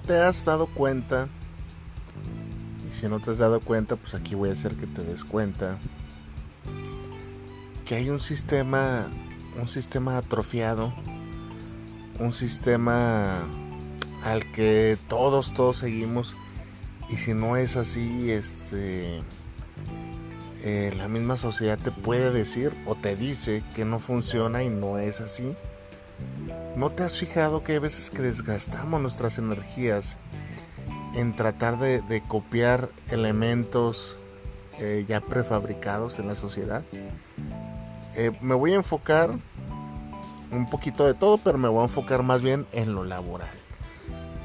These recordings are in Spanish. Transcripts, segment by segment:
Te has dado cuenta, y si no te has dado cuenta, pues aquí voy a hacer que te des cuenta, que hay un sistema, un sistema atrofiado, un sistema al que todos, todos seguimos, y si no es así, este, eh, la misma sociedad te puede decir o te dice que no funciona y no es así. ¿No te has fijado que hay veces que desgastamos nuestras energías en tratar de, copiar elementos eh, ya prefabricados en la sociedad? Eh, me voy a enfocar un poquito de todo, pero me voy a enfocar más bien en lo laboral.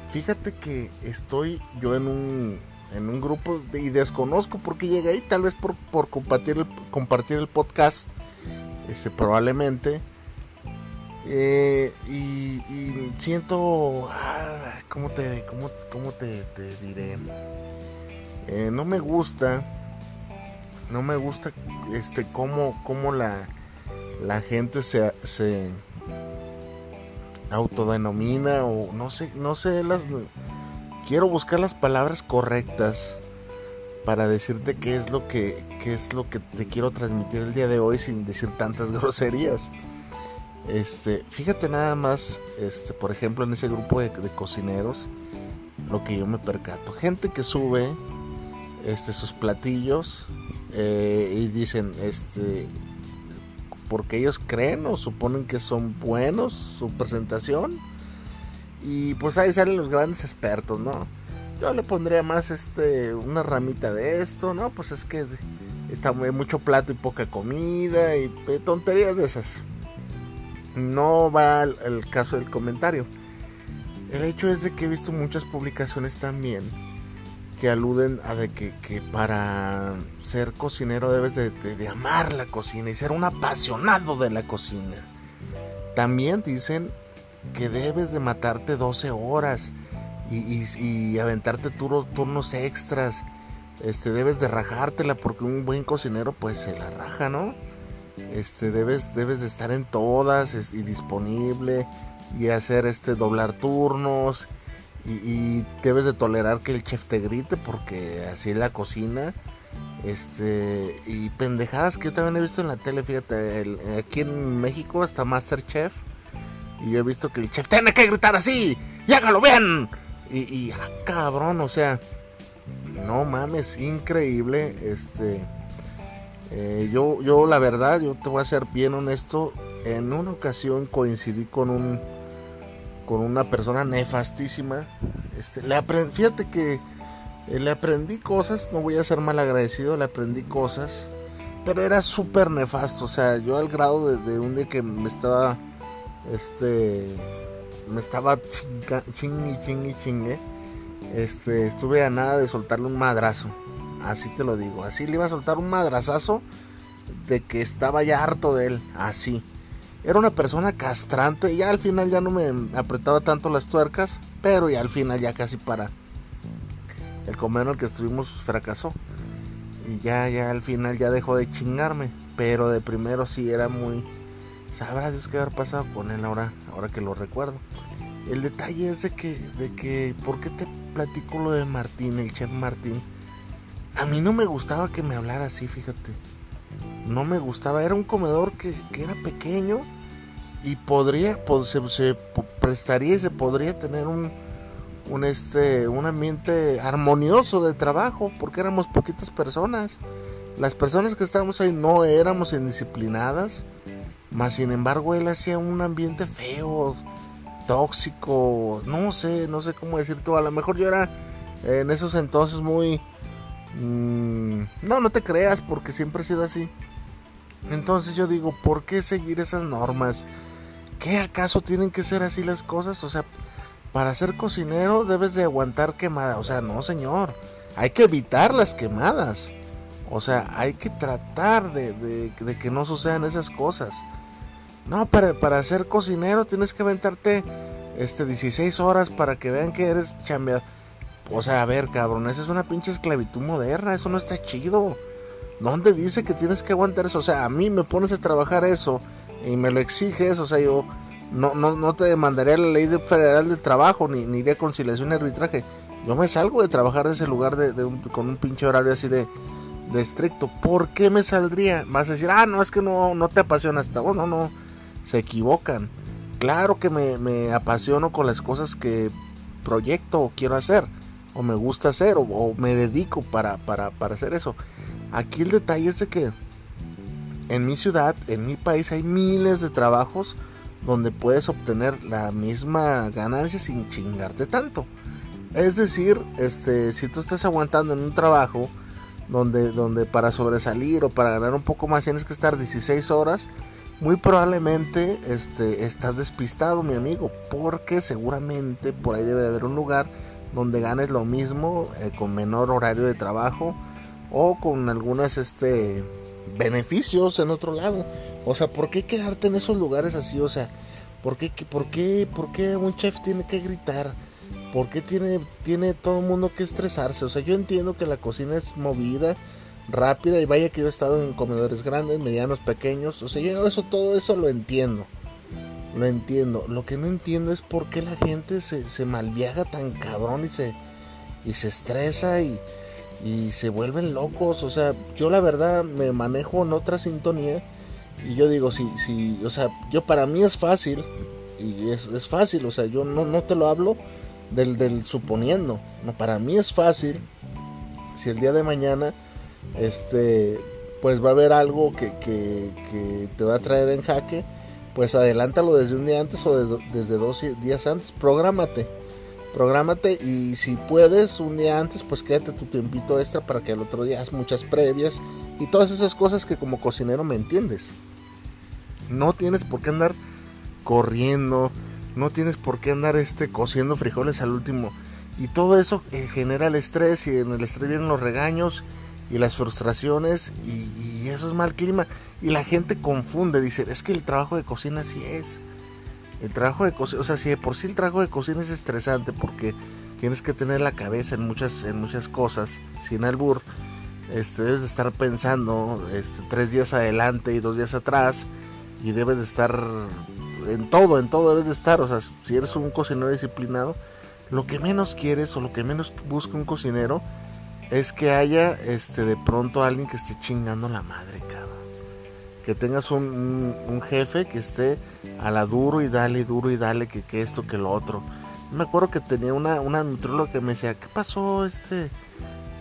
Fíjate que estoy yo en un, en un grupo y desconozco por qué llegué ahí, tal vez por, por compartir, el, compartir el podcast, este, probablemente eh, y, siento, ah, ¿cómo te, cómo, cómo te, diré? Eh, no me gusta, no me gusta este cómo, cómo la, la gente se, se autodenomina o no sé, no sé las, quiero buscar las palabras correctas para decirte qué es lo que, qué es lo que te quiero transmitir el día de hoy sin decir tantas groserías. Este, fíjate nada más, este, por ejemplo, en ese grupo de, cocineros, lo que yo me percato. Gente que sube este, sus platillos eh, y dicen, este, porque ellos creen o suponen que son buenos su presentación. Y pues ahí salen los grandes expertos, ¿no? Yo le pondría más este, una ramita de esto, ¿no? Pues es que está mucho plato y poca comida y tonterías de esas no va el caso del comentario. El hecho es de que he visto muchas publicaciones también que aluden a de que, para ser cocinero debes de, amar la cocina y ser un apasionado de la cocina. También dicen que debes de matarte 12 horas y, aventarte turnos extras. Este, debes de rajártela porque un buen cocinero pues se la raja, ¿no? Este debes debes de estar en todas y disponible y hacer este doblar turnos y, debes de tolerar que el chef te grite porque así es la cocina este y pendejadas que yo también he visto en la tele fíjate aquí en México está Masterchef y yo he visto que el chef tiene que gritar así y hágalo bien y, y ah, cabrón o sea no mames increíble este eh, yo, yo la verdad, yo te voy a ser bien honesto, en una ocasión coincidí con un con una persona nefastísima. Este, le fíjate que eh, le aprendí cosas, no voy a ser mal agradecido, le aprendí cosas, pero era súper nefasto, o sea, yo al grado de, un día que me estaba, este, me estaba chingue, chingue, chingue, este, estuve a nada de soltarle un madrazo. Así te lo digo. Así le iba a soltar un madrazazo de que estaba ya harto de él. Así. Era una persona castrante. Ya al final ya no me apretaba tanto las tuercas. Pero ya al final ya casi para. El comer al que estuvimos fracasó. Y ya, ya al final ya dejó de chingarme. Pero de primero sí era muy. Sabrá Dios qué haber pasado con él ahora, ahora que lo recuerdo. El detalle es de que, de que, ¿por qué te platico lo de Martín, el chef Martín? A mí no me gustaba que me hablara así, fíjate. no me gustaba. Era un comedor que, era pequeño y podría, se, prestaría y se podría tener un, un, este, un ambiente armonioso de trabajo porque éramos poquitas personas. Las personas que estábamos ahí no éramos indisciplinadas, más sin embargo él hacía un ambiente feo, tóxico, no sé, no sé cómo decir tú. A lo mejor yo era en esos entonces muy... Mm, no, no te creas porque siempre he sido así. Entonces yo digo, ¿por qué seguir esas normas? ¿Qué acaso tienen que ser así las cosas? O sea, para ser cocinero debes de aguantar quemadas. O sea, no, señor. Hay que evitar las quemadas. O sea, hay que tratar de, que no sucedan esas cosas. No, para, para ser cocinero tienes que aventarte este, 16 horas para que vean que eres chambeador. O sea, a ver, cabrón, esa es una pinche esclavitud moderna. Eso no está chido. ¿Dónde dice que tienes que aguantar eso? O sea, a mí me pones a trabajar eso y me lo exiges. O sea, yo no, no, no te demandaría la ley federal de trabajo ni, ni de conciliación y arbitraje. Yo me salgo de trabajar de ese lugar de, con un pinche horario así de, estricto. ¿Por qué me saldría? Vas a decir, ah, no, es que no, no te apasiona hasta. Bueno, no, se equivocan. Claro que me, me apasiono con las cosas que proyecto o quiero hacer, o me gusta hacer, o, me dedico para, para, para hacer eso. Aquí el detalle es de que en mi ciudad, en mi país, hay miles de trabajos donde puedes obtener la misma ganancia sin chingarte tanto. Es decir, este, si tú estás aguantando en un trabajo donde, donde para sobresalir o para ganar un poco más tienes que estar 16 horas, muy probablemente este, estás despistado, mi amigo, porque seguramente por ahí debe de haber un lugar donde ganes lo mismo eh, con menor horario de trabajo o con algunos este, beneficios en otro lado. O sea, ¿por qué quedarte en esos lugares así? O sea, ¿por qué, por qué, por qué un chef tiene que gritar? ¿Por qué tiene, tiene todo el mundo que estresarse? O sea, yo entiendo que la cocina es movida, rápida, y vaya que yo he estado en comedores grandes, medianos, pequeños. O sea, yo eso, todo eso lo entiendo. Lo entiendo. Lo que no entiendo es por qué la gente se, se malviaja tan cabrón y se, y se estresa y, y se vuelven locos. O sea, yo la verdad me manejo en otra sintonía y yo digo, si, si, o sea, yo para mí es fácil y es, es fácil, o sea, yo no, no te lo hablo del, del suponiendo, no, para mí es fácil si el día de mañana, este, pues va a haber algo que, que, que te va a traer en jaque, pues adelántalo desde un día antes o desde, dos días antes, prográmate Prográmate y si puedes un día antes, pues quédate tu tiempito extra para que el otro día hagas muchas previas y todas esas cosas que como cocinero me entiendes. No tienes por qué andar corriendo, no tienes por qué andar este cociendo frijoles al último. Y todo eso eh, genera el estrés y en el estrés vienen los regaños y las frustraciones y, eso es mal clima. Y la gente confunde, dice, es que el trabajo de cocina así es. El trabajo de cocina, o sea, si de por sí el trabajo de cocina es estresante porque tienes que tener la cabeza en muchas, en muchas cosas, sin albur, este, debes de estar pensando este, tres días adelante y dos días atrás y debes de estar en todo, en todo debes de estar, o sea, si eres un cocinero disciplinado, lo que menos quieres o lo que menos busca un cocinero es que haya este de pronto alguien que esté chingando la madre, cabrón que tengas un, jefe que esté a la duro y dale, duro y dale, que, que esto, que lo otro. Me acuerdo que tenía una, una nutróloga que me decía, ¿qué pasó este?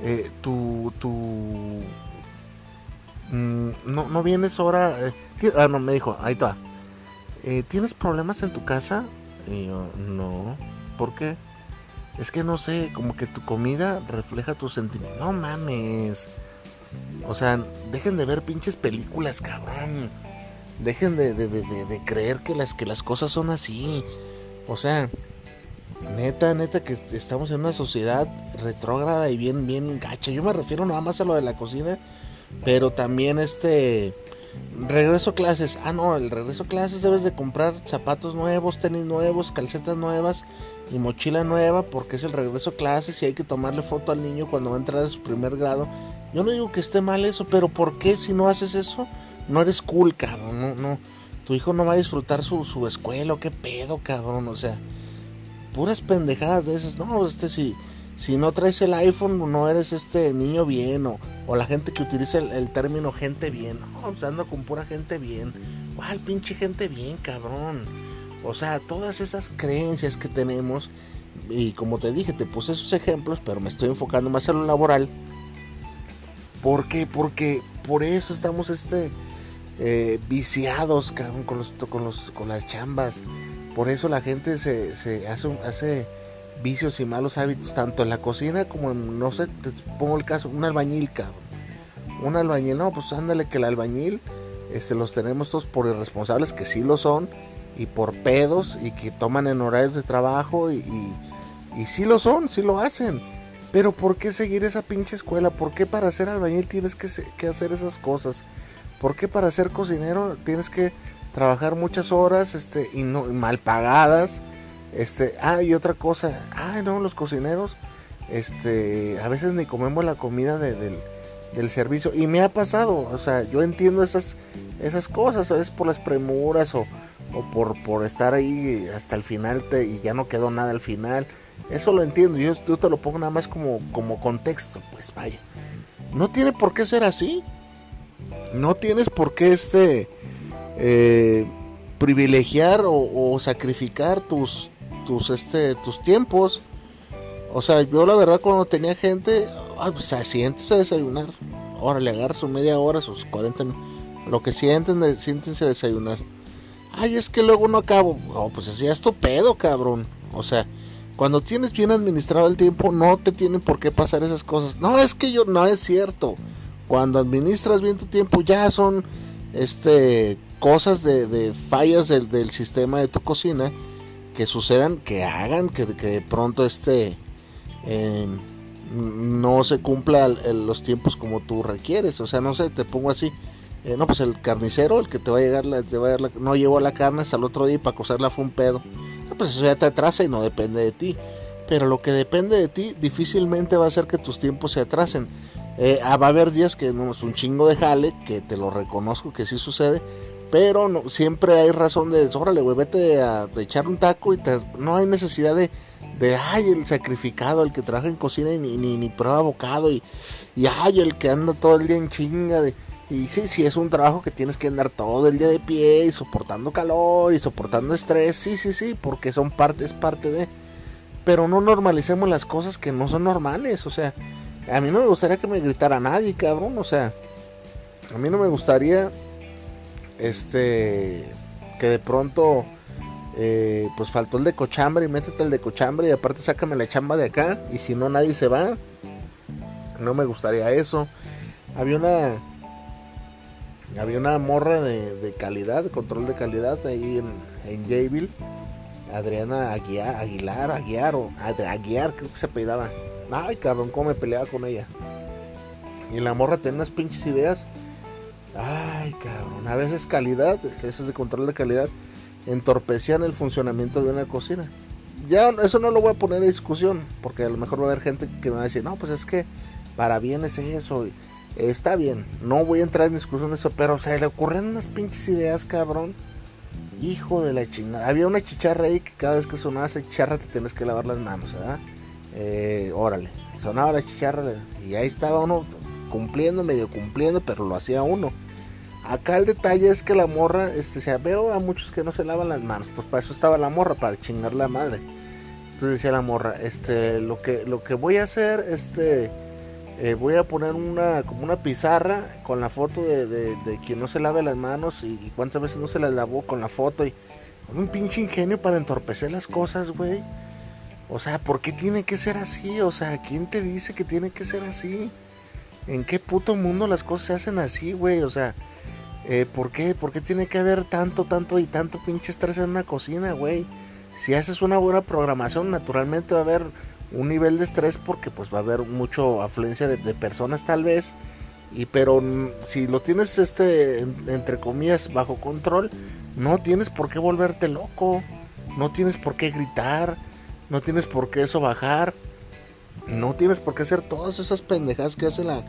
Eh, tu, tu, mm, no, no vienes ahora, eh, ah, no, me dijo, ahí está, eh, ¿tienes problemas en tu casa? Y yo, no, ¿por qué? Es que no sé, como que tu comida refleja tus sentimientos. No mames. O sea, dejen de ver pinches películas, cabrón. Dejen de, creer que las, que las cosas son así. O sea, neta, neta, que estamos en una sociedad retrógrada y bien, bien gacha. Yo me refiero nada más a lo de la cocina, pero también este. Regreso a clases. Ah, no, el regreso a clases debes de comprar zapatos nuevos, tenis nuevos, calcetas nuevas y mochila nueva porque es el regreso a clases y hay que tomarle foto al niño cuando va a entrar a su primer grado yo no digo que esté mal eso, pero ¿por qué si no haces eso? No eres cool, cabrón. No, no. Tu hijo no va a disfrutar su, su escuela, qué pedo, cabrón. O sea, puras pendejadas de esas. No, este si, si no traes el iPhone, no eres este niño bien. O, O la gente que utiliza el, término gente bien. No, pues ando con pura gente bien. ¿Cuál pinche gente bien, cabrón? O sea, todas esas creencias que tenemos. Y como te dije, te puse esos ejemplos, pero me estoy enfocando más en lo laboral. ¿Por qué? Porque por eso estamos este, eh, viciados, cabrón, con, los, con, los, con las chambas. Por eso la gente se, se hace, hace vicios y malos hábitos, tanto en la cocina como en, no sé, te pongo el caso, un albañil, cabrón. Un albañil, no, pues ándale que el albañil este, los tenemos todos por irresponsables, que sí lo son, y por pedos, y que toman en horarios de trabajo, y, y, y sí lo son, sí lo hacen. Pero ¿por qué seguir esa pinche escuela? ¿Por qué para ser albañil tienes que, que hacer esas cosas? ¿Por qué para ser cocinero tienes que trabajar muchas horas este, y no, mal pagadas? Este, ah, y otra cosa, ah, no, los cocineros, este, a veces ni comemos la comida del, servicio. Y me ha pasado, o sea, yo entiendo esas, esas cosas, a veces por las premuras o, o por, por estar ahí hasta el final y ya no quedó nada al final. Eso lo entiendo, yo, te lo pongo nada más como, como contexto, pues vaya. No tiene por qué ser así. No tienes por qué este eh, privilegiar o, sacrificar tus, tus, este, tus tiempos. O sea, yo la verdad cuando tenía gente, ah, pues siéntese a desayunar. Órale, agarra su media hora, sus 40 Lo que sienten, siéntense a desayunar. Ay, es que luego no acabo. Oh, pues así es tu pedo, cabrón. O sea, cuando tienes bien administrado el tiempo, no te tienen por qué pasar esas cosas. No, es que yo, no es cierto. Cuando administras bien tu tiempo, ya son este cosas de, fallas del, sistema de tu cocina que sucedan, que hagan que, de pronto este eh, no se cumpla los tiempos como tú requieres. O sea, no sé, te pongo así. Eh, no, pues el carnicero, el que te va a llegar, la, te va a la, no llevó la carne hasta el otro día y para cocerla fue un pedo. Ah, pues eso ya te atrasa y no depende de ti. Pero lo que depende de ti difícilmente va a hacer que tus tiempos se atrasen. Eh, ah, va a haber días que no es un chingo de jale, que te lo reconozco que sí sucede, pero siempre hay razón de, órale, güey, vete a, echar un taco y no hay necesidad de, de, ay, el sacrificado, el que trabaja en cocina y ni, ni, prueba bocado y, y, ay, el que anda todo el día en chinga de... Y sí, sí, es un trabajo que tienes que andar todo el día de pie y soportando calor y soportando estrés. Sí, sí, sí, porque son parte, es parte de... Pero no normalicemos las cosas que no son normales. O sea, a mí no me gustaría que me gritara nadie, cabrón. O sea, a mí no me gustaría este que de pronto eh, pues faltó el de cochambre y métete el de cochambre y aparte sácame la chamba de acá y si no nadie se va no me gustaría eso había una había una morra de, calidad de control de calidad ahí en, en Jayville Adriana Aguiar, Aguilar Aguiar o Aguiar creo que se apellidaba ay cabrón cómo me peleaba con ella y la morra tenía unas pinches ideas Ay, cabrón. A veces calidad, eso de control de calidad, entorpecían el funcionamiento de una cocina. Ya eso no lo voy a poner en discusión, porque a lo mejor va a haber gente que me va a decir, no, pues es que para bien es eso. Está bien, no voy a entrar en discusión de eso, pero se le ocurren unas pinches ideas, cabrón. Hijo de la chingada. Había una chicharra ahí que cada vez que sonaba esa chicharra te tienes que lavar las manos, ¿verdad? Eh, órale, sonaba la chicharra y ahí estaba uno cumpliendo, medio cumpliendo, pero lo hacía uno. Acá el detalle es que la morra, este, se veo a muchos que no se lavan las manos, pues para eso estaba la morra, para chingar la madre. Entonces decía la morra, este, lo que, lo que voy a hacer, este, eh, voy a poner una, como una pizarra con la foto de, de, quien no se lave las manos y, cuántas veces no se las lavó con la foto y un pinche ingenio para entorpecer las cosas, güey. O sea, ¿por qué tiene que ser así? O sea, ¿quién te dice que tiene que ser así? ¿En qué puto mundo las cosas se hacen así, güey? O sea, eh, ¿por qué? ¿Por qué tiene que haber tanto, tanto y tanto pinche estrés en una cocina, güey? Si haces una buena programación, naturalmente va a haber un nivel de estrés porque pues va a haber mucho afluencia de, personas tal vez. Y pero si lo tienes este entre comillas bajo control, no tienes por qué volverte loco, no tienes por qué gritar, no tienes por qué eso bajar. No tienes por qué hacer todas esas pendejadas que hace la,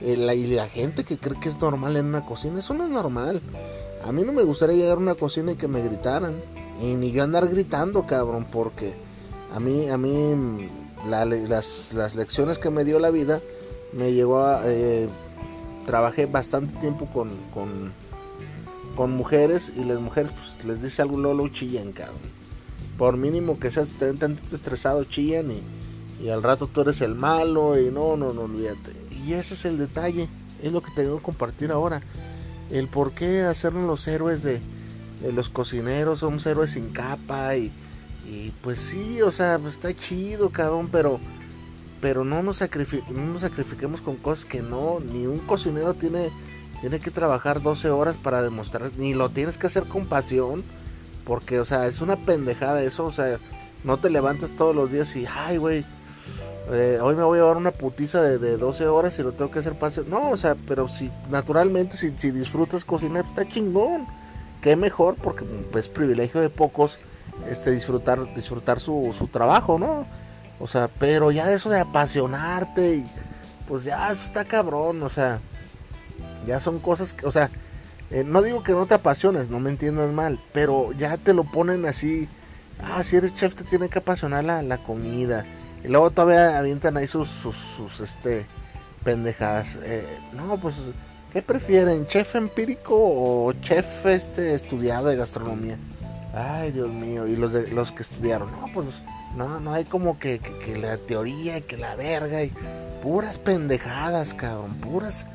eh, la, y la gente que cree que es normal en una cocina. Eso no es normal. A mí no me gustaría llegar a una cocina y que me gritaran. Y ni yo andar gritando, cabrón, porque a mí, a mí las, las, lecciones que me dio la vida me llevó a, eh, trabajé bastante tiempo con, con, mujeres y las mujeres pues, les dice algo lolo chillan, cabrón. Por mínimo que seas tan estresado, chillan y, y al rato tú eres el malo y no, no, no, olvídate. Y ese es el detalle, es lo que tengo que compartir ahora. El por qué hacernos los héroes de, de los cocineros, somos héroes sin capa y, y pues sí, o sea, pues está chido, cabrón, pero pero no nos, no nos sacrifiquemos con cosas que no, ni un cocinero tiene, tiene que trabajar 12 horas para demostrar, ni lo tienes que hacer con pasión, porque, o sea, es una pendejada eso, o sea, no te levantas todos los días y, ay, güey, eh, hoy me voy a llevar una putiza de, de, 12 horas y lo tengo que hacer pasión. No, o sea, pero si naturalmente, si, si disfrutas cocinar, está chingón. Qué mejor, porque pues privilegio de pocos este disfrutar disfrutar su, su trabajo, ¿no? O sea, pero ya eso de apasionarte, y, pues ya eso está cabrón, o sea, ya son cosas que, o sea, eh, no digo que no te apasiones, no me entiendas mal, pero ya te lo ponen así, ah, si eres chef te tiene que apasionar la, la comida, y luego todavía avientan ahí sus, sus, sus este, pendejadas, eh, no, pues, ¿qué prefieren, chef empírico o chef este estudiado de gastronomía? Ay, Dios mío, y los, de, los que estudiaron, no, pues no, no hay como que, que, la teoría, que la verga y puras pendejadas, cabrón, puras,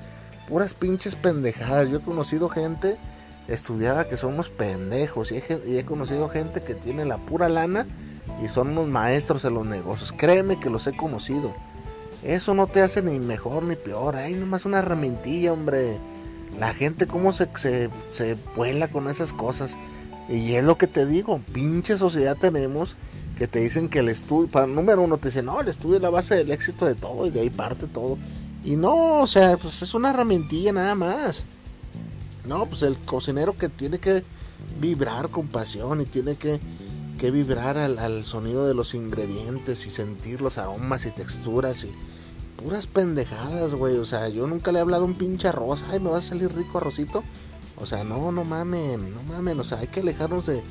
puras pinches pendejadas. Yo he conocido gente estudiada que son unos pendejos y he, y he conocido gente que tiene la pura lana y son unos maestros en los negocios. Créeme que los he conocido. Eso no te hace ni mejor ni peor. Hay nomás una herramientilla, hombre. La gente cómo se, se, se vuela con esas cosas. Y es lo que te digo, pinche sociedad tenemos que te dicen que el estudio, para número uno te dicen, no, el estudio es la base del éxito de todo y de ahí parte todo. Y no, o sea, pues es una herramientilla nada más. No, pues el cocinero que tiene que vibrar con pasión y tiene que, que vibrar al, al, sonido de los ingredientes y sentir los aromas y texturas y puras pendejadas, güey. O sea, yo nunca le he hablado un pinche arroz. Ay, me va a salir rico arrocito. O sea, no, no mamen, no mamen. O sea, hay que alejarnos de,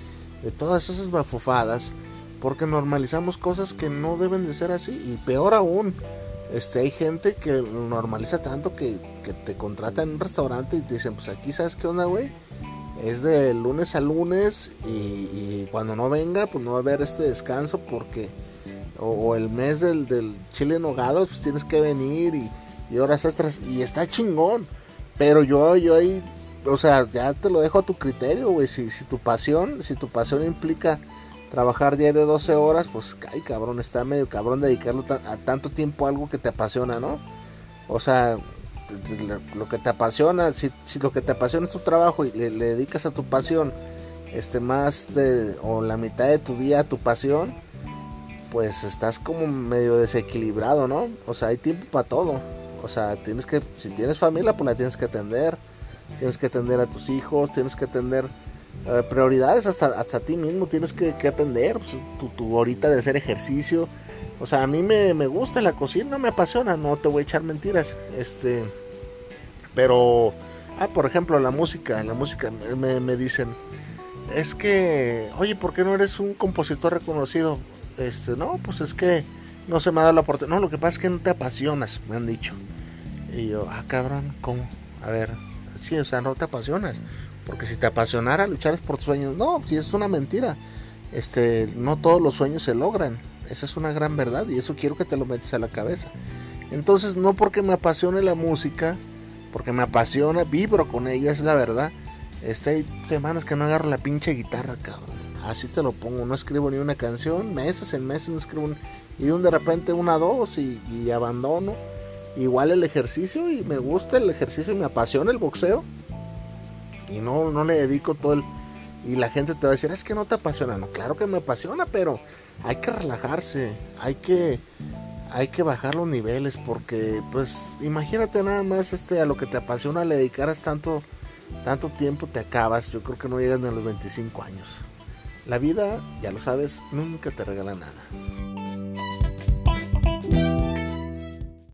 de todas esas bafofadas porque normalizamos cosas que no deben de ser así y peor aún este hay gente que normaliza tanto que, que te contrata en un restaurante y te dicen pues aquí sabes qué onda güey es de lunes a lunes y, y, cuando no venga pues no va a haber este descanso porque o, el mes del, del, chile en nogado pues tienes que venir y, y horas extras y está chingón pero yo yo ahí o sea ya te lo dejo a tu criterio güey si, si tu pasión si tu pasión implica trabajar diario 12 horas, pues, ay cabrón, está medio cabrón dedicarlo a tanto tiempo a algo que te apasiona, ¿no? O sea, lo que te apasiona, si, si lo que te apasiona es tu trabajo y le, le, dedicas a tu pasión, este, más de, o la mitad de tu día a tu pasión, pues estás como medio desequilibrado, ¿no? O sea, hay tiempo para todo. O sea, tienes que, si tienes familia, pues la tienes que atender. Tienes que atender a tus hijos, tienes que atender Uh, prioridades hasta, hasta ti mismo tienes que, atender pues, tu, tu, horita de hacer ejercicio. O sea a mí me, me, gusta la cocina me apasiona no te voy a echar mentiras este pero ah por ejemplo la música la música me, me dicen es que oye por qué no eres un compositor reconocido este no pues es que no se me ha dado la oportunidad no lo que pasa es que no te apasionas me han dicho. Y yo ah cabrón cómo a ver sí o sea no te apasionas porque si te apasionara luchar por tus sueños, no, si es una mentira. Este, no todos los sueños se logran. Esa es una gran verdad y eso quiero que te lo metes a la cabeza. Entonces, no porque me apasione la música, porque me apasiona, vibro con ella, es la verdad. Este, hay semanas que no agarro la pinche guitarra, cabrón. Así te lo pongo, no escribo ni una canción, meses en meses no escribo un, y de, repente una, dos y abandono. Igual el ejercicio y me gusta el ejercicio y me apasiona el boxeo y no, no le dedico todo el... Y la gente te va a decir, es que no te apasiona. No, claro que me apasiona, pero hay que relajarse, hay que, hay que bajar los niveles porque, pues, imagínate nada más este, a lo que te apasiona le dedicaras tanto, tanto tiempo, te acabas. Yo creo que no llegas ni a los 25 años. La vida, ya lo sabes, nunca te regala nada.